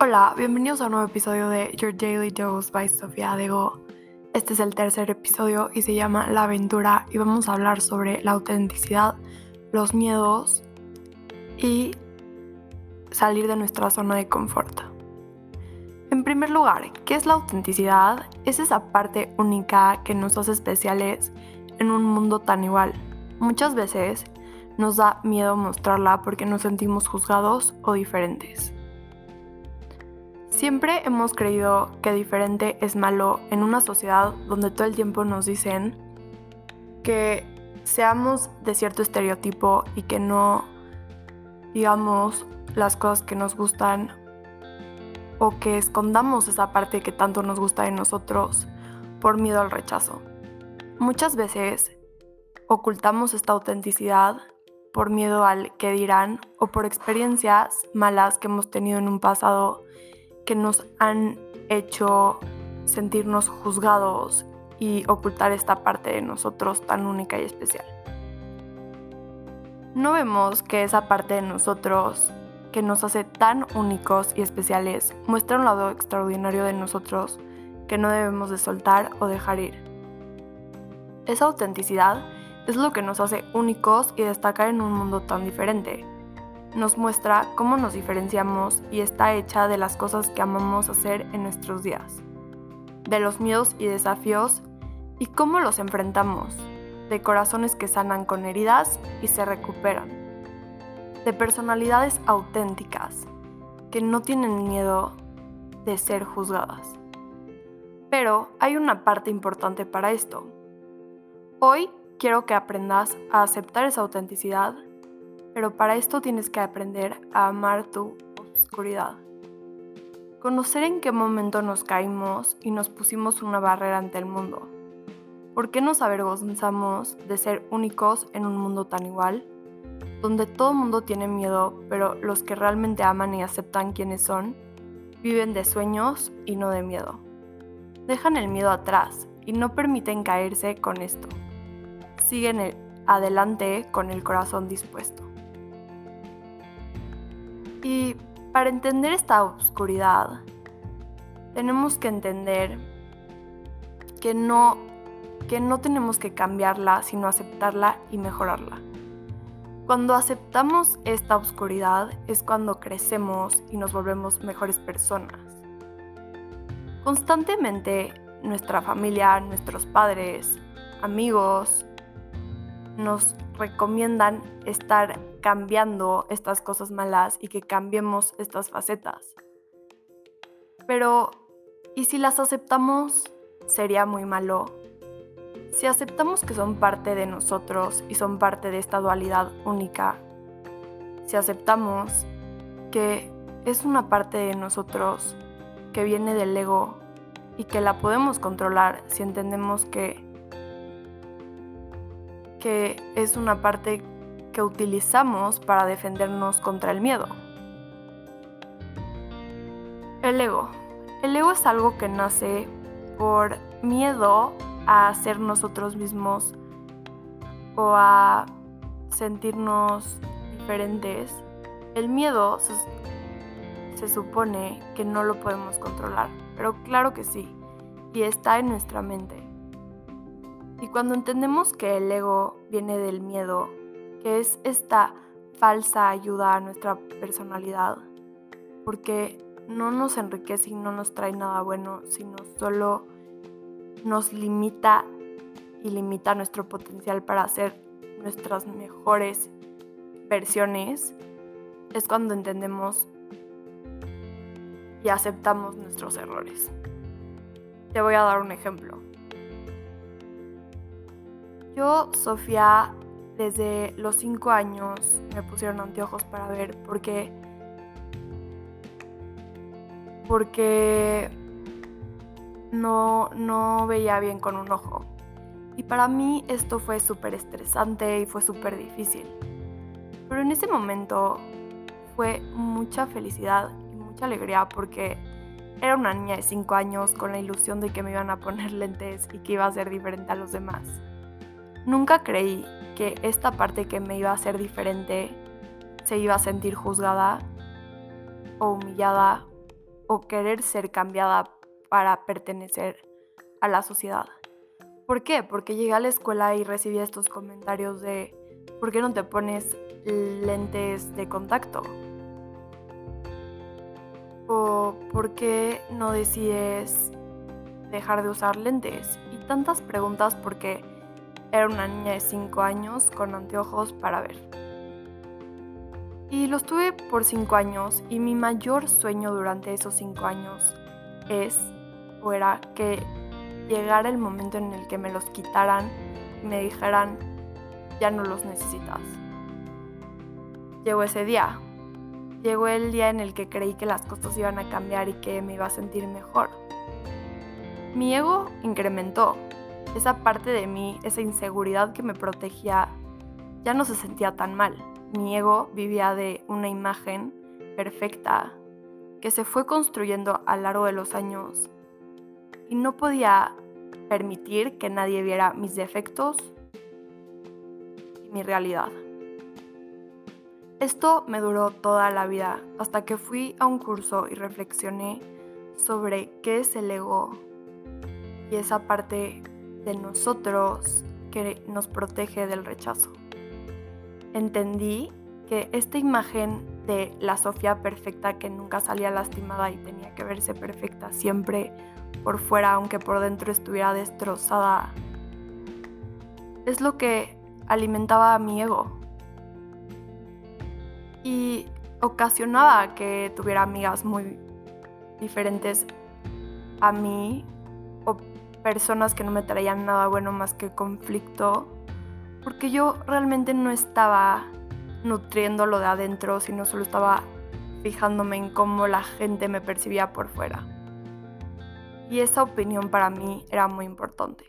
Hola, bienvenidos a un nuevo episodio de Your Daily Dose by Sofía Adego. Este es el tercer episodio y se llama La aventura y vamos a hablar sobre la autenticidad, los miedos y salir de nuestra zona de confort. En primer lugar, ¿qué es la autenticidad? Es esa parte única que nos hace especiales en un mundo tan igual. Muchas veces nos da miedo mostrarla porque nos sentimos juzgados o diferentes. Siempre hemos creído que diferente es malo en una sociedad donde todo el tiempo nos dicen que seamos de cierto estereotipo y que no digamos las cosas que nos gustan o que escondamos esa parte que tanto nos gusta de nosotros por miedo al rechazo. Muchas veces ocultamos esta autenticidad por miedo al que dirán o por experiencias malas que hemos tenido en un pasado que nos han hecho sentirnos juzgados y ocultar esta parte de nosotros tan única y especial. No vemos que esa parte de nosotros que nos hace tan únicos y especiales muestra un lado extraordinario de nosotros que no debemos de soltar o dejar ir. Esa autenticidad es lo que nos hace únicos y destacar en un mundo tan diferente nos muestra cómo nos diferenciamos y está hecha de las cosas que amamos hacer en nuestros días, de los miedos y desafíos y cómo los enfrentamos, de corazones que sanan con heridas y se recuperan, de personalidades auténticas que no tienen miedo de ser juzgadas. Pero hay una parte importante para esto. Hoy quiero que aprendas a aceptar esa autenticidad pero para esto tienes que aprender a amar tu oscuridad. Conocer en qué momento nos caímos y nos pusimos una barrera ante el mundo. ¿Por qué nos avergonzamos de ser únicos en un mundo tan igual? Donde todo mundo tiene miedo, pero los que realmente aman y aceptan quiénes son, viven de sueños y no de miedo. Dejan el miedo atrás y no permiten caerse con esto. Siguen adelante con el corazón dispuesto. Y para entender esta oscuridad, tenemos que entender que no, que no tenemos que cambiarla, sino aceptarla y mejorarla. Cuando aceptamos esta oscuridad es cuando crecemos y nos volvemos mejores personas. Constantemente nuestra familia, nuestros padres, amigos, nos recomiendan estar cambiando estas cosas malas y que cambiemos estas facetas. Pero, ¿y si las aceptamos? Sería muy malo. Si aceptamos que son parte de nosotros y son parte de esta dualidad única, si aceptamos que es una parte de nosotros que viene del ego y que la podemos controlar si entendemos que que es una parte que utilizamos para defendernos contra el miedo. El ego. El ego es algo que nace por miedo a ser nosotros mismos o a sentirnos diferentes. El miedo se, se, supone que no lo podemos controlar, pero claro que sí, y está en nuestra mente. Y cuando entendemos que el ego viene del miedo, que es esta falsa ayuda a nuestra personalidad, porque no nos enriquece y no nos trae nada bueno, sino solo nos limita y limita nuestro potencial para hacer nuestras mejores versiones, es cuando entendemos y aceptamos nuestros errores. Te voy a dar un ejemplo. Yo, Sofía, desde los 5 años me pusieron anteojos para ver porque porque no, no veía bien con un ojo. Y para mí esto fue súper estresante y fue súper difícil. Pero en ese momento fue mucha felicidad y mucha alegría porque era una niña de 5 años con la ilusión de que me iban a poner lentes y que iba a ser diferente a los demás. Nunca creí que esta parte que me iba a ser diferente se iba a sentir juzgada o humillada o querer ser cambiada para pertenecer a la sociedad. ¿Por qué? Porque llegué a la escuela y recibí estos comentarios de ¿por qué no te pones lentes de contacto? ¿O por qué no decides dejar de usar lentes? Y tantas preguntas porque era una niña de 5 años con anteojos para ver. Y los tuve por 5 años y mi mayor sueño durante esos 5 años es o era que llegara el momento en el que me los quitaran y me dijeran, ya no los necesitas. Llegó ese día. Llegó el día en el que creí que las cosas iban a cambiar y que me iba a sentir mejor. Mi ego incrementó. Esa parte de mí, esa inseguridad que me protegía, ya no se sentía tan mal. Mi ego vivía de una imagen perfecta que se fue construyendo a lo largo de los años y no podía permitir que nadie viera mis defectos y mi realidad. Esto me duró toda la vida hasta que fui a un curso y reflexioné sobre qué es el ego y esa parte de nosotros que nos protege del rechazo. Entendí que esta imagen de la Sofía perfecta que nunca salía lastimada y tenía que verse perfecta siempre por fuera, aunque por dentro estuviera destrozada, es lo que alimentaba a mi ego. Y ocasionaba que tuviera amigas muy diferentes a mí personas que no me traían nada bueno más que conflicto, porque yo realmente no estaba nutriendo lo de adentro, sino solo estaba fijándome en cómo la gente me percibía por fuera. Y esa opinión para mí era muy importante.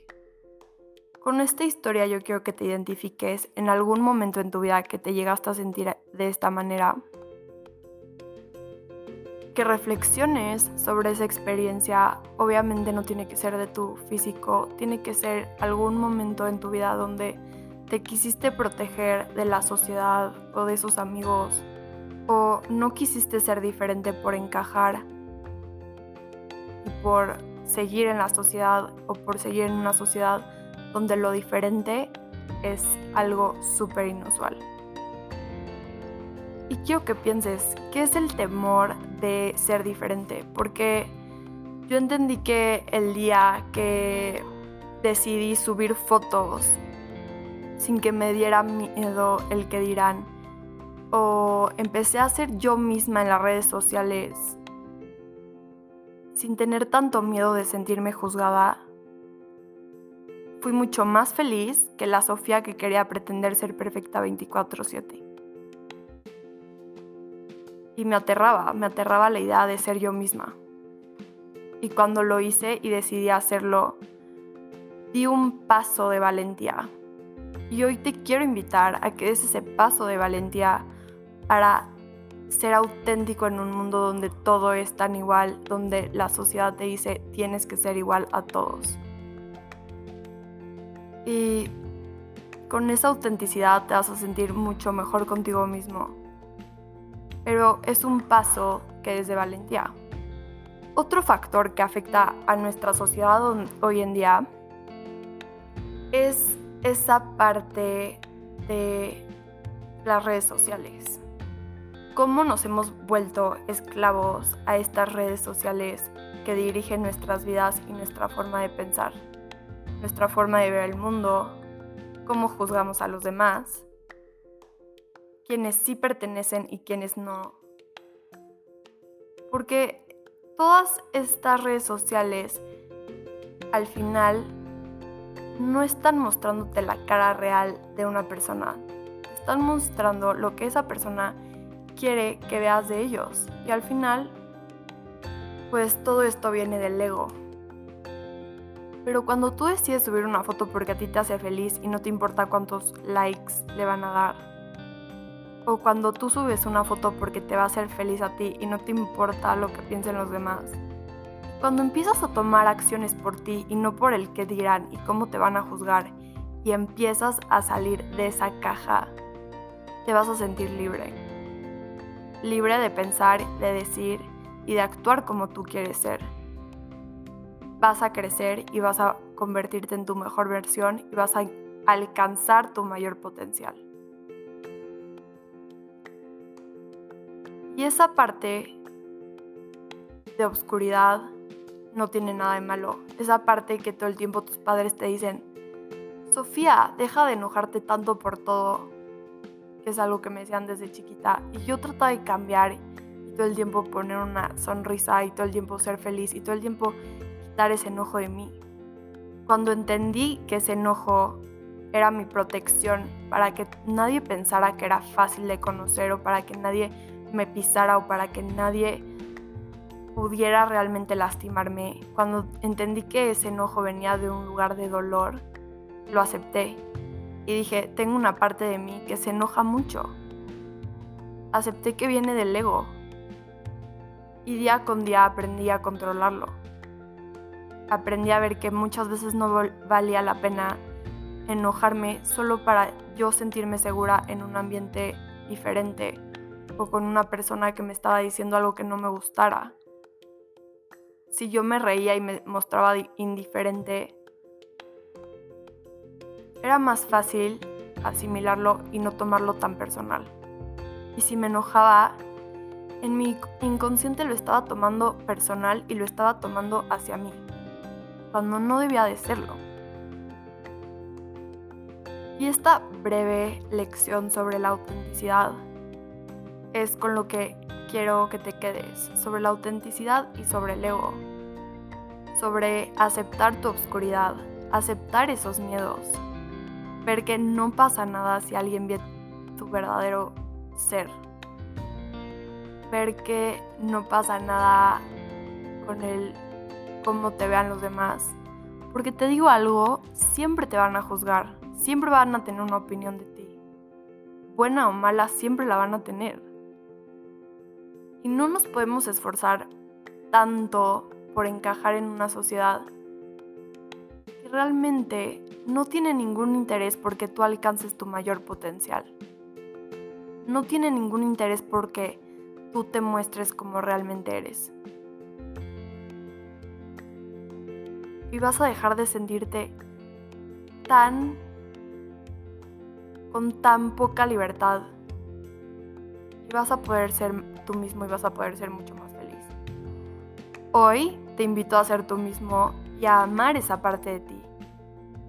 Con esta historia yo quiero que te identifiques en algún momento en tu vida que te llegaste a sentir de esta manera. Que reflexiones sobre esa experiencia. Obviamente no tiene que ser de tu físico, tiene que ser algún momento en tu vida donde te quisiste proteger de la sociedad o de sus amigos o no quisiste ser diferente por encajar y por seguir en la sociedad o por seguir en una sociedad donde lo diferente es algo súper inusual. Y quiero que pienses, ¿qué es el temor de ser diferente? Porque yo entendí que el día que decidí subir fotos sin que me diera miedo el que dirán. O empecé a ser yo misma en las redes sociales sin tener tanto miedo de sentirme juzgada. Fui mucho más feliz que la Sofía que quería pretender ser perfecta 24/7. Y me aterraba, me aterraba la idea de ser yo misma. Y cuando lo hice y decidí hacerlo, di un paso de valentía y hoy te quiero invitar a que des ese paso de valentía para ser auténtico en un mundo donde todo es tan igual, donde la sociedad te dice tienes que ser igual a todos. Y con esa autenticidad te vas a sentir mucho mejor contigo mismo. Pero es un paso que es de valentía. Otro factor que afecta a nuestra sociedad hoy en día es esa parte de las redes sociales. ¿Cómo nos hemos vuelto esclavos a estas redes sociales que dirigen nuestras vidas y nuestra forma de pensar, nuestra forma de ver el mundo, cómo juzgamos a los demás, quienes sí pertenecen y quienes no? Porque todas estas redes sociales al final no están mostrándote la cara real de una persona. Están mostrando lo que esa persona quiere que veas de ellos. Y al final, pues todo esto viene del ego. Pero cuando tú decides subir una foto porque a ti te hace feliz y no te importa cuántos likes le van a dar, o cuando tú subes una foto porque te va a hacer feliz a ti y no te importa lo que piensen los demás, cuando empiezas a tomar acciones por ti y no por el que dirán y cómo te van a juzgar y empiezas a salir de esa caja, te vas a sentir libre. Libre de pensar, de decir y de actuar como tú quieres ser. Vas a crecer y vas a convertirte en tu mejor versión y vas a alcanzar tu mayor potencial. Y esa parte de oscuridad no tiene nada de malo. Esa parte que todo el tiempo tus padres te dicen, Sofía, deja de enojarte tanto por todo, que es algo que me decían desde chiquita. Y yo trataba de cambiar todo el tiempo poner una sonrisa y todo el tiempo ser feliz y todo el tiempo quitar ese enojo de mí. Cuando entendí que ese enojo era mi protección para que nadie pensara que era fácil de conocer o para que nadie me pisara o para que nadie pudiera realmente lastimarme, cuando entendí que ese enojo venía de un lugar de dolor, lo acepté y dije, tengo una parte de mí que se enoja mucho. Acepté que viene del ego y día con día aprendí a controlarlo. Aprendí a ver que muchas veces no valía la pena enojarme solo para yo sentirme segura en un ambiente diferente con una persona que me estaba diciendo algo que no me gustara si yo me reía y me mostraba indiferente, era más fácil asimilarlo y no tomarlo tan personal. Y si me enojaba, en mi inconsciente lo estaba tomando personal y lo estaba tomando hacia mí, cuando no debía de serlo. Y esta breve lección sobre la autenticidad es con lo que quiero que te quedes sobre la autenticidad y sobre el ego, sobre aceptar tu oscuridad, aceptar esos miedos, ver que no pasa nada si alguien ve tu verdadero ser, ver que no pasa nada con el cómo te vean los demás, porque te digo algo, siempre te van a juzgar, siempre van a tener una opinión de ti, buena o mala, siempre la van a tener y no nos podemos esforzar tanto por encajar en una sociedad que realmente no tiene ningún interés porque tú alcances tu mayor potencial. No tiene ningún interés porque tú te muestres como realmente eres. Y vas a dejar de sentirte tan con tan poca libertad. Y vas a poder ser tú mismo y vas a poder ser mucho más feliz. Hoy te invito a ser tú mismo y a amar esa parte de ti.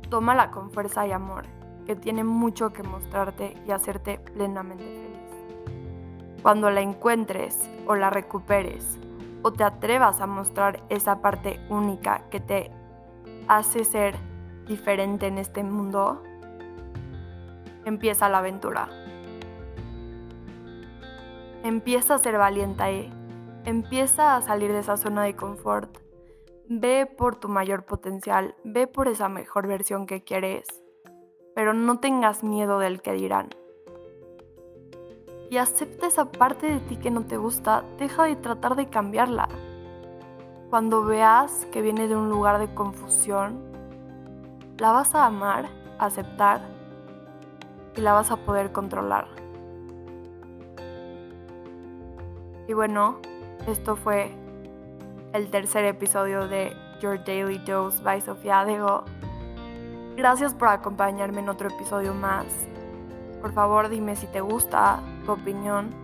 Tómala con fuerza y amor, que tiene mucho que mostrarte y hacerte plenamente feliz. Cuando la encuentres o la recuperes o te atrevas a mostrar esa parte única que te hace ser diferente en este mundo, empieza la aventura. Empieza a ser valiente, empieza a salir de esa zona de confort. Ve por tu mayor potencial, ve por esa mejor versión que quieres, pero no tengas miedo del que dirán. Y acepta esa parte de ti que no te gusta, deja de tratar de cambiarla. Cuando veas que viene de un lugar de confusión, la vas a amar, aceptar y la vas a poder controlar. Y bueno, esto fue el tercer episodio de Your Daily Dose by Sofía Dego. Gracias por acompañarme en otro episodio más. Por favor, dime si te gusta, tu opinión.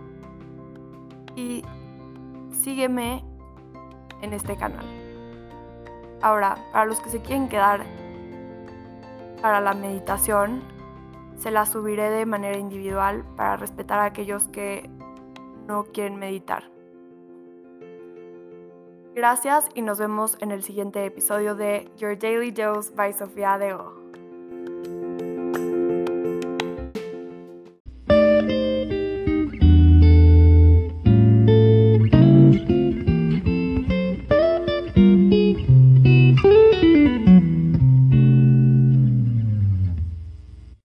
Y sígueme en este canal. Ahora, para los que se quieren quedar para la meditación, se la subiré de manera individual para respetar a aquellos que no quieren meditar. Gracias y nos vemos en el siguiente episodio de Your Daily Dose by Sofía Dego.